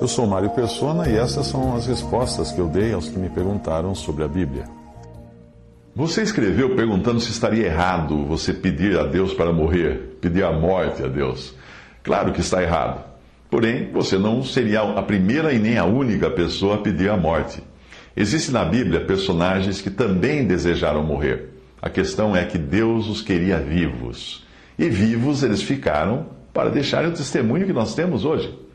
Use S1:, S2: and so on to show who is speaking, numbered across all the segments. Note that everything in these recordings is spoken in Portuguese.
S1: Eu sou Mário Persona e essas são as respostas que eu dei aos que me perguntaram sobre a Bíblia. Você escreveu perguntando se estaria errado você pedir a Deus para morrer, pedir a morte a Deus. Claro que está errado. Porém, você não seria a primeira e nem a única pessoa a pedir a morte. Existem na Bíblia personagens que também desejaram morrer. A questão é que Deus os queria vivos. E vivos eles ficaram para deixarem o testemunho que nós temos hoje.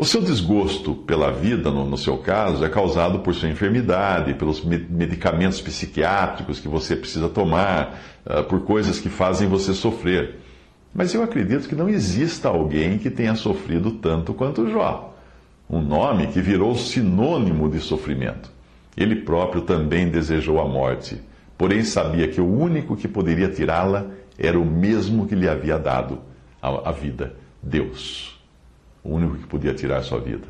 S1: O seu desgosto pela vida, no, no, seu caso, é causado por sua enfermidade, pelos medicamentos psiquiátricos que você precisa tomar, uh, por coisas que fazem você sofrer. Mas eu acredito que não exista alguém que tenha sofrido tanto quanto Jó, um nome que virou sinônimo de sofrimento. Ele próprio também desejou a morte, porém sabia que o único que poderia tirá-la era o mesmo que lhe havia dado a, a vida, Deus o único que podia tirar sua vida.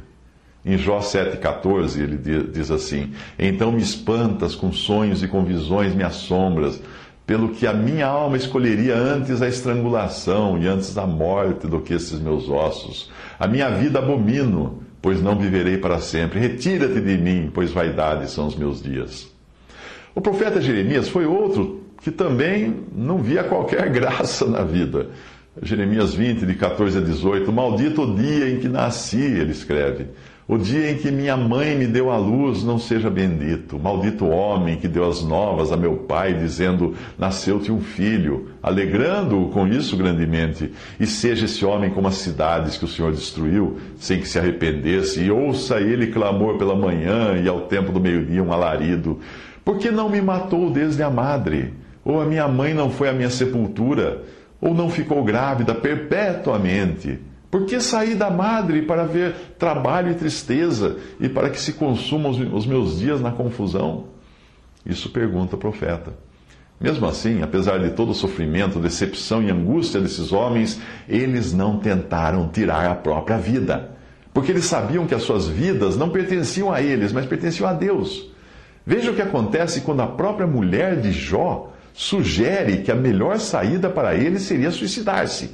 S1: Em Jó 7,14 ele diz assim: Então me espantas com sonhos e com visões me assombras, pelo que a minha alma escolheria antes a estrangulação e antes a morte do que esses meus ossos. A minha vida abomino, pois não viverei para sempre. Retira-te de mim, pois vaidade são os meus dias. O profeta Jeremias foi outro que também não via qualquer graça na vida. Jeremias 20, de 14 a 18. Maldito o dia em que nasci, ele escreve. O dia em que minha mãe me deu a luz não seja bendito. Maldito o homem que deu as novas a meu pai, dizendo: Nasceu-te um filho, alegrando-o com isso grandemente. E seja esse homem como as cidades que o Senhor destruiu, sem que se arrependesse, e ouça ele clamor pela manhã e ao tempo do meio-dia um alarido. Por que não me matou desde a madre? Ou a minha mãe não foi à minha sepultura? Ou não ficou grávida perpetuamente? Por que saí da madre para ver trabalho e tristeza e para que se consumam os meus dias na confusão? Isso pergunta o profeta. Mesmo assim, apesar de todo o sofrimento, decepção e angústia desses homens, eles não tentaram tirar a própria vida, porque eles sabiam que as suas vidas não pertenciam a eles, mas pertenciam a Deus. Veja o que acontece quando a própria mulher de Jó sugere que a melhor saída para ele seria suicidar-se.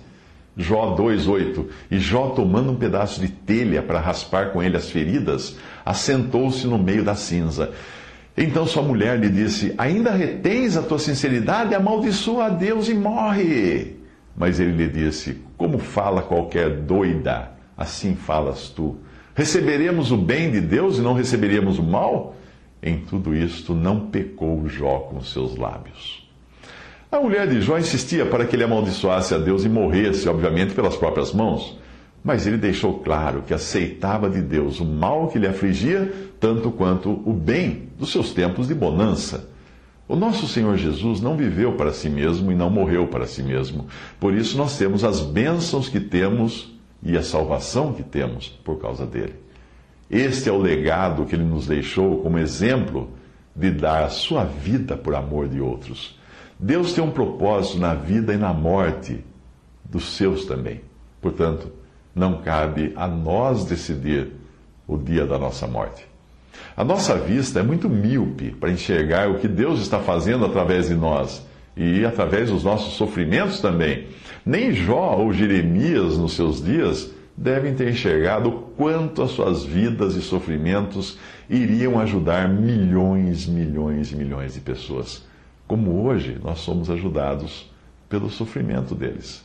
S1: Jó 2,8 E Jó, tomando um pedaço de telha para raspar com ele as feridas, assentou-se no meio da cinza. Então sua mulher lhe disse: Ainda retens a tua sinceridade? Amaldiçoa a Deus e morre. Mas ele lhe disse: Como fala qualquer doida, assim falas tu. Receberemos o bem de Deus e não receberemos o mal? Em tudo isto não pecou Jó com seus lábios. A mulher de Jó insistia para que ele amaldiçoasse a Deus e morresse, obviamente, pelas próprias mãos. Mas ele deixou claro que aceitava de Deus o mal que lhe afligia, tanto quanto o bem dos seus tempos de bonança. O nosso Senhor Jesus não viveu para si mesmo e não morreu para si mesmo. Por isso nós temos as bênçãos que temos e a salvação que temos por causa dele. Este é o legado que ele nos deixou como exemplo de dar a sua vida por amor de outros. Deus tem um propósito na vida e na morte dos seus também. Portanto, não cabe a nós decidir o dia da nossa morte. A nossa vista é muito míope para enxergar o que Deus está fazendo através de nós e através dos nossos sofrimentos também. Nem Jó ou Jeremias, nos seus dias, devem ter enxergado o quanto as suas vidas e sofrimentos iriam ajudar milhões, milhões e milhões de pessoas como hoje nós somos ajudados pelo sofrimento deles.